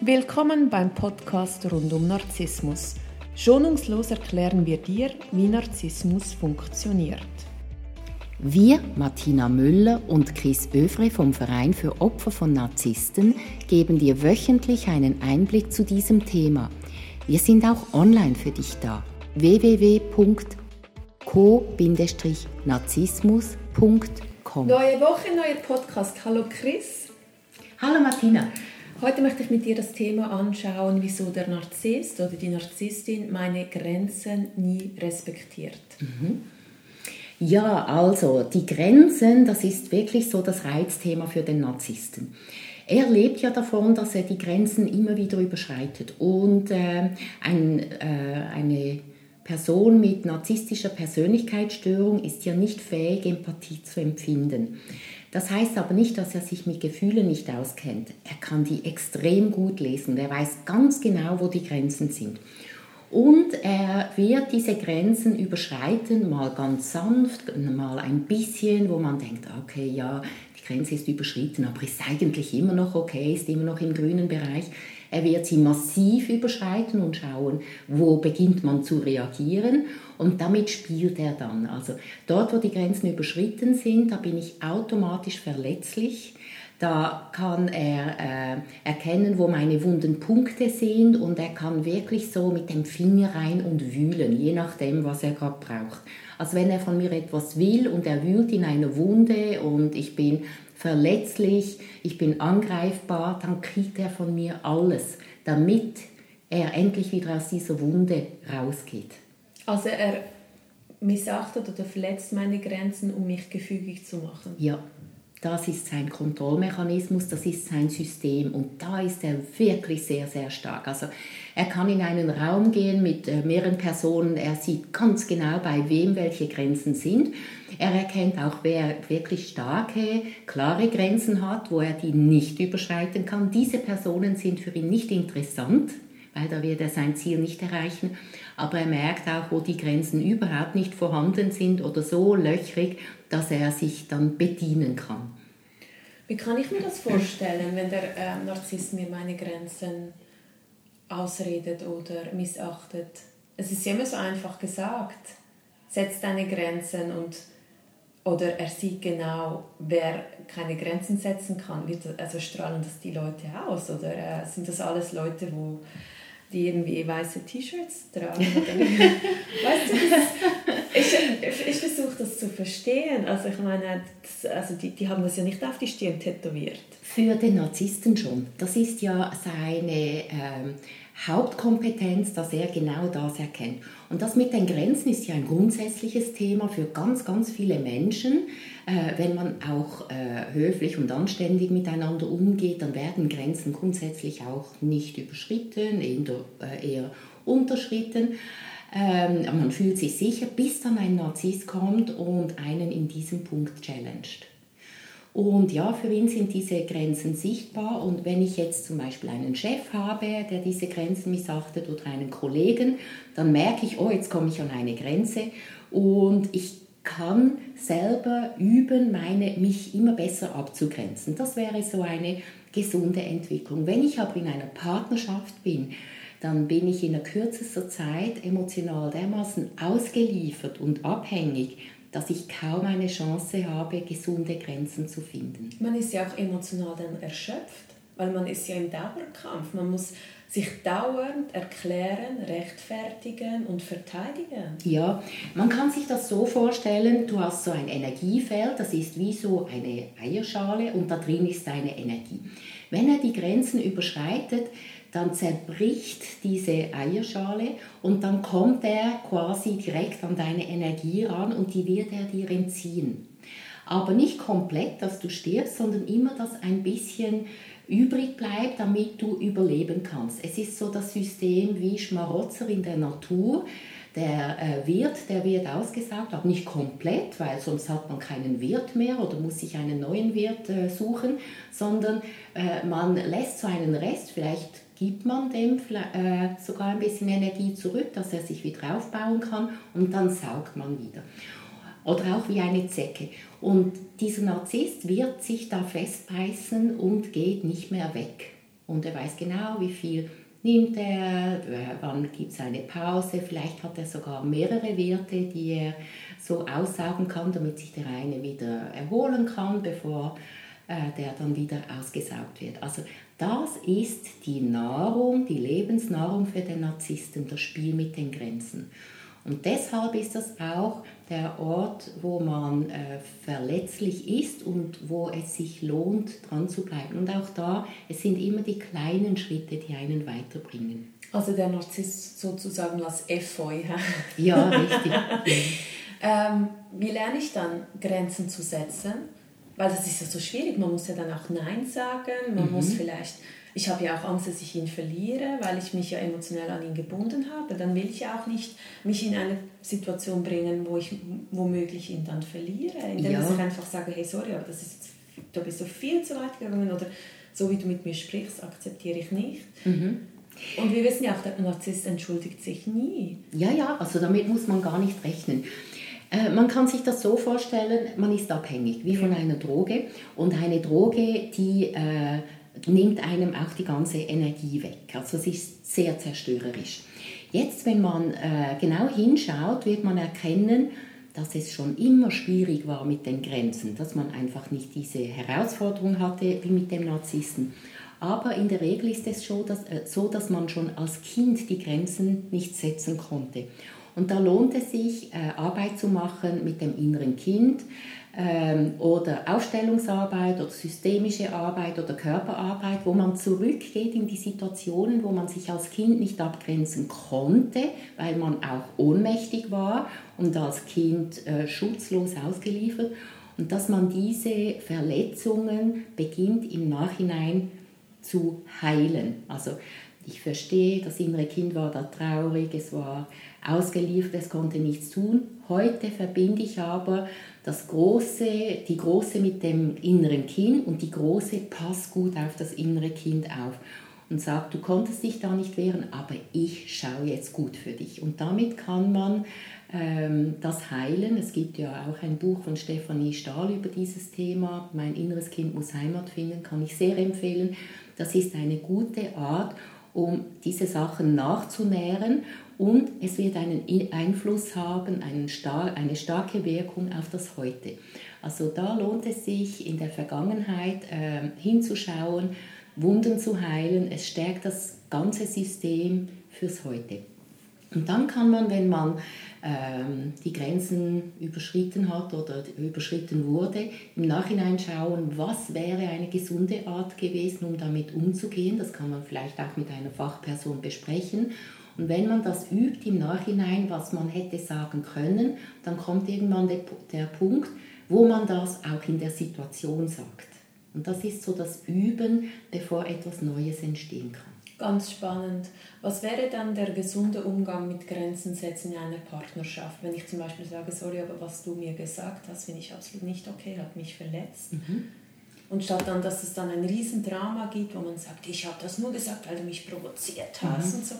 Willkommen beim Podcast rund um Narzissmus. Schonungslos erklären wir dir, wie Narzissmus funktioniert. Wir, Martina Müller und Chris Övre vom Verein für Opfer von Narzissten, geben dir wöchentlich einen Einblick zu diesem Thema. Wir sind auch online für dich da. www.co-narzissmus.com Neue Woche, neuer Podcast. Hallo Chris. Hallo Martina. Heute möchte ich mit dir das Thema anschauen, wieso der Narzisst oder die Narzisstin meine Grenzen nie respektiert. Mhm. Ja, also die Grenzen, das ist wirklich so das Reizthema für den Narzissten. Er lebt ja davon, dass er die Grenzen immer wieder überschreitet. Und äh, ein, äh, eine Person mit narzisstischer Persönlichkeitsstörung ist ja nicht fähig, Empathie zu empfinden. Das heißt aber nicht, dass er sich mit Gefühlen nicht auskennt. Er kann die extrem gut lesen. Er weiß ganz genau, wo die Grenzen sind. Und er wird diese Grenzen überschreiten, mal ganz sanft, mal ein bisschen, wo man denkt, okay, ja, Grenze ist überschritten, aber ist eigentlich immer noch okay, ist immer noch im grünen Bereich. Er wird sie massiv überschreiten und schauen, wo beginnt man zu reagieren und damit spielt er dann. Also dort, wo die Grenzen überschritten sind, da bin ich automatisch verletzlich. Da kann er äh, erkennen, wo meine wunden Punkte sind und er kann wirklich so mit dem Finger rein und wühlen, je nachdem, was er gerade braucht. Also wenn er von mir etwas will und er wühlt in einer Wunde und ich bin verletzlich, ich bin angreifbar, dann kriegt er von mir alles, damit er endlich wieder aus dieser Wunde rausgeht. Also er missachtet oder verletzt meine Grenzen, um mich gefügig zu machen? Ja. Das ist sein Kontrollmechanismus, das ist sein System und da ist er wirklich sehr, sehr stark. Also er kann in einen Raum gehen mit äh, mehreren Personen, er sieht ganz genau, bei wem welche Grenzen sind. Er erkennt auch, wer wirklich starke, klare Grenzen hat, wo er die nicht überschreiten kann. Diese Personen sind für ihn nicht interessant, weil da wird er sein Ziel nicht erreichen. Aber er merkt auch, wo die Grenzen überhaupt nicht vorhanden sind oder so löchrig, dass er sich dann bedienen kann. Wie kann ich mir das vorstellen, wenn der äh, Narzisst mir meine Grenzen ausredet oder missachtet? Es ist immer so einfach gesagt. Setz deine Grenzen und oder er sieht genau, wer keine Grenzen setzen kann. Also strahlen das die Leute aus oder äh, sind das alles Leute, wo die irgendwie weiße T-Shirts tragen. weißt du, ich, ich versuche das zu verstehen. Also ich meine, das, also die, die haben das ja nicht auf die Stirn tätowiert. Für den Narzissten schon. Das ist ja seine ähm, Hauptkompetenz, dass er genau das erkennt. Und das mit den Grenzen ist ja ein grundsätzliches Thema für ganz, ganz viele Menschen. Äh, wenn man auch äh, höflich und anständig miteinander umgeht, dann werden Grenzen grundsätzlich auch nicht überschritten, eher, äh, eher unterschritten. Ähm, man fühlt sich sicher, bis dann ein Narzisst kommt und einen in diesem Punkt challenged. Und ja, für ihn sind diese Grenzen sichtbar. Und wenn ich jetzt zum Beispiel einen Chef habe, der diese Grenzen missachtet oder einen Kollegen, dann merke ich, oh, jetzt komme ich an eine Grenze und ich kann selber üben, meine, mich immer besser abzugrenzen. Das wäre so eine gesunde Entwicklung. Wenn ich aber in einer Partnerschaft bin, dann bin ich in der kürzester Zeit emotional dermaßen ausgeliefert und abhängig, dass ich kaum eine Chance habe, gesunde Grenzen zu finden. Man ist ja auch emotional dann erschöpft, weil man ist ja im Dauerkampf. Man muss sich dauernd erklären, rechtfertigen und verteidigen. Ja, man kann sich das so vorstellen, du hast so ein Energiefeld, das ist wie so eine Eierschale und da drin ist deine Energie. Wenn er die Grenzen überschreitet, dann zerbricht diese Eierschale und dann kommt er quasi direkt an deine Energie ran und die wird er dir entziehen. Aber nicht komplett, dass du stirbst, sondern immer, dass ein bisschen übrig bleibt, damit du überleben kannst. Es ist so das System wie Schmarotzer in der Natur. Der äh, Wirt, der wird ausgesaugt, aber nicht komplett, weil sonst hat man keinen Wirt mehr oder muss sich einen neuen Wirt äh, suchen, sondern äh, man lässt so einen Rest, vielleicht gibt man dem äh, sogar ein bisschen Energie zurück, dass er sich wieder aufbauen kann und dann saugt man wieder. Oder auch wie eine Zecke. Und dieser Narzisst wird sich da festbeißen und geht nicht mehr weg. Und er weiß genau, wie viel nimmt er, wann gibt es eine Pause, vielleicht hat er sogar mehrere Werte, die er so aussaugen kann, damit sich der eine wieder erholen kann, bevor äh, der dann wieder ausgesaugt wird. Also das ist die Nahrung, die Lebensnahrung für den Narzissten, das Spiel mit den Grenzen. Und deshalb ist das auch der Ort, wo man äh, verletzlich ist und wo es sich lohnt, dran zu bleiben. Und auch da, es sind immer die kleinen Schritte, die einen weiterbringen. Also der Narzisst sozusagen als Efeu. ja, richtig. ähm, wie lerne ich dann, Grenzen zu setzen? Weil das ist ja so schwierig. Man muss ja dann auch Nein sagen. Man mhm. muss vielleicht ich habe ja auch Angst, dass ich ihn verliere, weil ich mich ja emotionell an ihn gebunden habe. Dann will ich ja auch nicht mich in eine Situation bringen, wo ich womöglich ihn dann verliere, indem ja. ich einfach sage, hey, sorry, aber das ist du bist so viel zu weit gegangen oder so wie du mit mir sprichst, akzeptiere ich nicht. Mhm. Und wir wissen ja auch, der Narzisst entschuldigt sich nie. Ja, ja, also damit muss man gar nicht rechnen. Äh, man kann sich das so vorstellen, man ist abhängig, wie von einer Droge. Und eine Droge, die äh, nimmt einem auch die ganze Energie weg. Also es ist sehr zerstörerisch. Jetzt, wenn man äh, genau hinschaut, wird man erkennen, dass es schon immer schwierig war mit den Grenzen, dass man einfach nicht diese Herausforderung hatte wie mit dem Narzissten. Aber in der Regel ist es schon dass, äh, so, dass man schon als Kind die Grenzen nicht setzen konnte. Und da lohnt es sich, äh, Arbeit zu machen mit dem inneren Kind, ähm, oder Aufstellungsarbeit oder systemische Arbeit oder Körperarbeit, wo man zurückgeht in die Situationen, wo man sich als Kind nicht abgrenzen konnte, weil man auch ohnmächtig war und als Kind äh, schutzlos ausgeliefert und dass man diese Verletzungen beginnt im Nachhinein zu heilen. Also ich verstehe, das innere Kind war da traurig, es war ausgeliefert, es konnte nichts tun. Heute verbinde ich aber das Große, die Große mit dem inneren Kind und die Große passt gut auf das innere Kind auf und sagt, du konntest dich da nicht wehren, aber ich schaue jetzt gut für dich. Und damit kann man ähm, das heilen. Es gibt ja auch ein Buch von Stefanie Stahl über dieses Thema, Mein inneres Kind muss Heimat finden, kann ich sehr empfehlen. Das ist eine gute Art, um diese Sachen nachzunähren und es wird einen Einfluss haben, einen star eine starke Wirkung auf das Heute. Also da lohnt es sich in der Vergangenheit äh, hinzuschauen, Wunden zu heilen. Es stärkt das ganze System fürs Heute. Und dann kann man, wenn man ähm, die Grenzen überschritten hat oder überschritten wurde, im Nachhinein schauen, was wäre eine gesunde Art gewesen, um damit umzugehen. Das kann man vielleicht auch mit einer Fachperson besprechen. Und wenn man das übt im Nachhinein, was man hätte sagen können, dann kommt irgendwann der, der Punkt, wo man das auch in der Situation sagt. Und das ist so das Üben, bevor etwas Neues entstehen kann. Ganz spannend. Was wäre dann der gesunde Umgang mit Grenzen setzen in einer Partnerschaft? Wenn ich zum Beispiel sage, sorry, aber was du mir gesagt hast, finde ich absolut nicht okay, hat mich verletzt. Mhm. Und statt dann, dass es dann ein Riesendrama gibt, wo man sagt, ich habe das nur gesagt, weil du mich provoziert hast mhm. und so.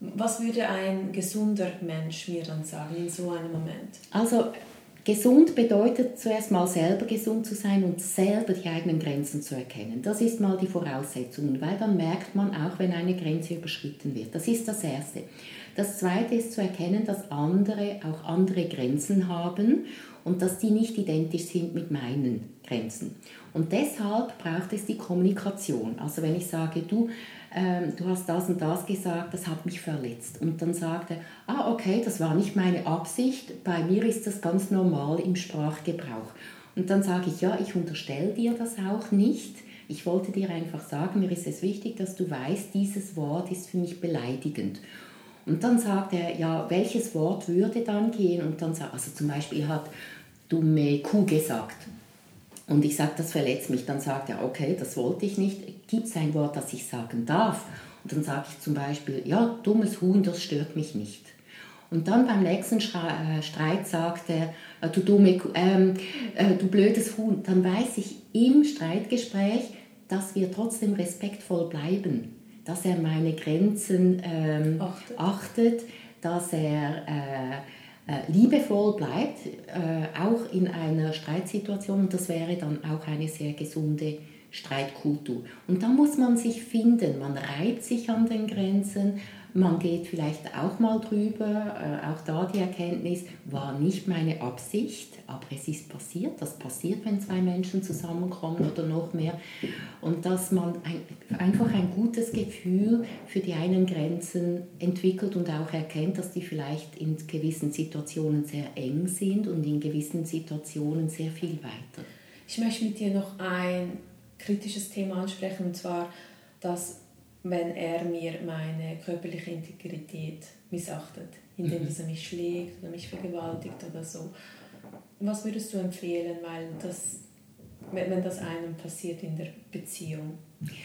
Was würde ein gesunder Mensch mir dann sagen in so einem Moment? Also gesund bedeutet zuerst mal selber gesund zu sein und selber die eigenen Grenzen zu erkennen. Das ist mal die Voraussetzung, weil dann merkt man auch, wenn eine Grenze überschritten wird. Das ist das Erste. Das Zweite ist zu erkennen, dass andere auch andere Grenzen haben und dass die nicht identisch sind mit meinen Grenzen. Und deshalb braucht es die Kommunikation. Also wenn ich sage, du, ähm, du hast das und das gesagt, das hat mich verletzt. Und dann sagt er, ah okay, das war nicht meine Absicht, bei mir ist das ganz normal im Sprachgebrauch. Und dann sage ich, ja, ich unterstelle dir das auch nicht. Ich wollte dir einfach sagen, mir ist es wichtig, dass du weißt, dieses Wort ist für mich beleidigend. Und dann sagt er, ja, welches Wort würde dann gehen? Und dann sagt, also zum Beispiel, hat dumme Kuh gesagt. Und ich sage, das verletzt mich. Dann sagt er, okay, das wollte ich nicht. Gibt es ein Wort, das ich sagen darf? Und dann sage ich zum Beispiel, ja, dummes Huhn, das stört mich nicht. Und dann beim nächsten äh, Streit sagt er, äh, du, dumme, ähm, äh, du blödes Huhn. Dann weiß ich im Streitgespräch, dass wir trotzdem respektvoll bleiben, dass er meine Grenzen ähm, achtet. achtet. dass er äh, äh, liebevoll bleibt, äh, auch in einer Streitsituation. Und das wäre dann auch eine sehr gesunde Streitkultur. Und da muss man sich finden. Man reibt sich an den Grenzen, man geht vielleicht auch mal drüber. Äh, auch da die Erkenntnis war nicht meine Absicht, aber es ist passiert. Das passiert, wenn zwei Menschen zusammenkommen oder noch mehr. Und dass man ein, einfach ein gutes Gefühl für die einen Grenzen entwickelt und auch erkennt, dass die vielleicht in gewissen Situationen sehr eng sind und in gewissen Situationen sehr viel weiter. Ich möchte mit dir noch ein kritisches Thema ansprechen, und zwar, dass wenn er mir meine körperliche Integrität missachtet, indem mhm. er mich schlägt oder mich vergewaltigt oder so. Was würdest du empfehlen, weil das, wenn das einem passiert in der Beziehung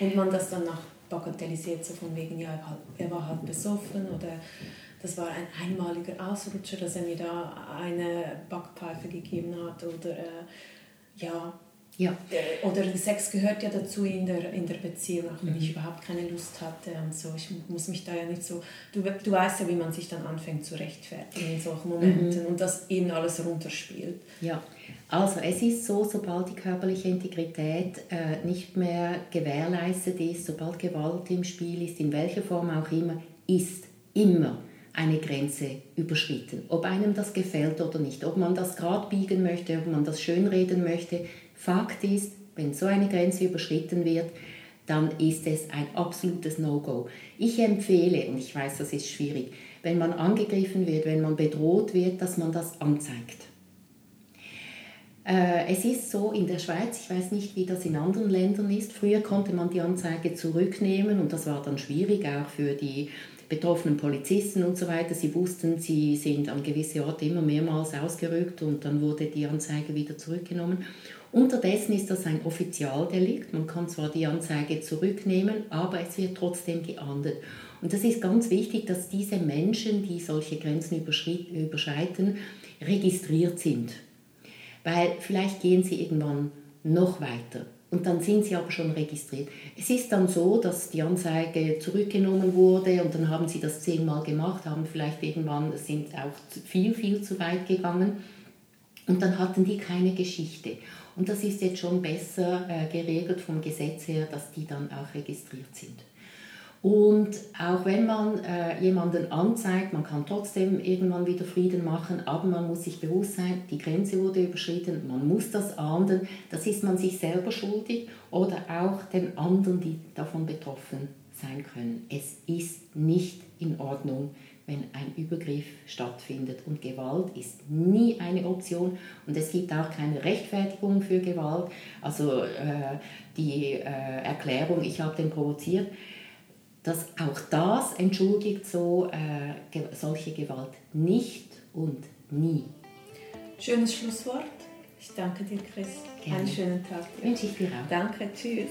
und man das danach bagatellisiert, so von wegen, ja, er, halt, er war halt besoffen oder das war ein einmaliger Ausrutscher, dass er mir da eine Backpfeife gegeben hat oder äh, ja, ja. Oder Sex gehört ja dazu in der, in der Beziehung, auch wenn mhm. ich überhaupt keine Lust hatte und so. Ich muss mich da ja nicht so. Du, du weißt ja, wie man sich dann anfängt zu rechtfertigen in solchen Momenten mhm. und das eben alles runterspielt. Ja, also es ist so, sobald die körperliche Integrität äh, nicht mehr gewährleistet ist, sobald Gewalt im Spiel ist, in welcher Form auch immer, ist immer eine Grenze überschritten. Ob einem das gefällt oder nicht, ob man das gerade biegen möchte, ob man das schönreden möchte, Fakt ist, wenn so eine Grenze überschritten wird, dann ist es ein absolutes No-Go. Ich empfehle, und ich weiß, das ist schwierig, wenn man angegriffen wird, wenn man bedroht wird, dass man das anzeigt. Äh, es ist so in der Schweiz, ich weiß nicht, wie das in anderen Ländern ist, früher konnte man die Anzeige zurücknehmen und das war dann schwierig auch für die betroffenen Polizisten und so weiter. Sie wussten, sie sind an gewisse Orte immer mehrmals ausgerückt und dann wurde die Anzeige wieder zurückgenommen. Unterdessen ist das ein Offizialdelikt. Man kann zwar die Anzeige zurücknehmen, aber es wird trotzdem geahndet. Und das ist ganz wichtig, dass diese Menschen, die solche Grenzen überschreiten, registriert sind. Weil vielleicht gehen sie irgendwann noch weiter. Und dann sind sie aber schon registriert. Es ist dann so, dass die Anzeige zurückgenommen wurde und dann haben sie das zehnmal gemacht, haben vielleicht irgendwann, sind auch viel, viel zu weit gegangen und dann hatten die keine Geschichte. Und das ist jetzt schon besser äh, geregelt vom Gesetz her, dass die dann auch registriert sind. Und auch wenn man äh, jemanden anzeigt, man kann trotzdem irgendwann wieder Frieden machen, aber man muss sich bewusst sein, die Grenze wurde überschritten, man muss das ahnden, das ist man sich selber schuldig oder auch den anderen, die davon betroffen sein können. Es ist nicht in Ordnung, wenn ein Übergriff stattfindet. Und Gewalt ist nie eine Option und es gibt auch keine Rechtfertigung für Gewalt. Also äh, die äh, Erklärung, ich habe den provoziert, dass auch das entschuldigt so äh, solche Gewalt nicht und nie. Schönes Schlusswort. Ich danke dir, Chris. Gerne. Einen schönen Tag. Wünsche ich dir auch. Danke, tschüss.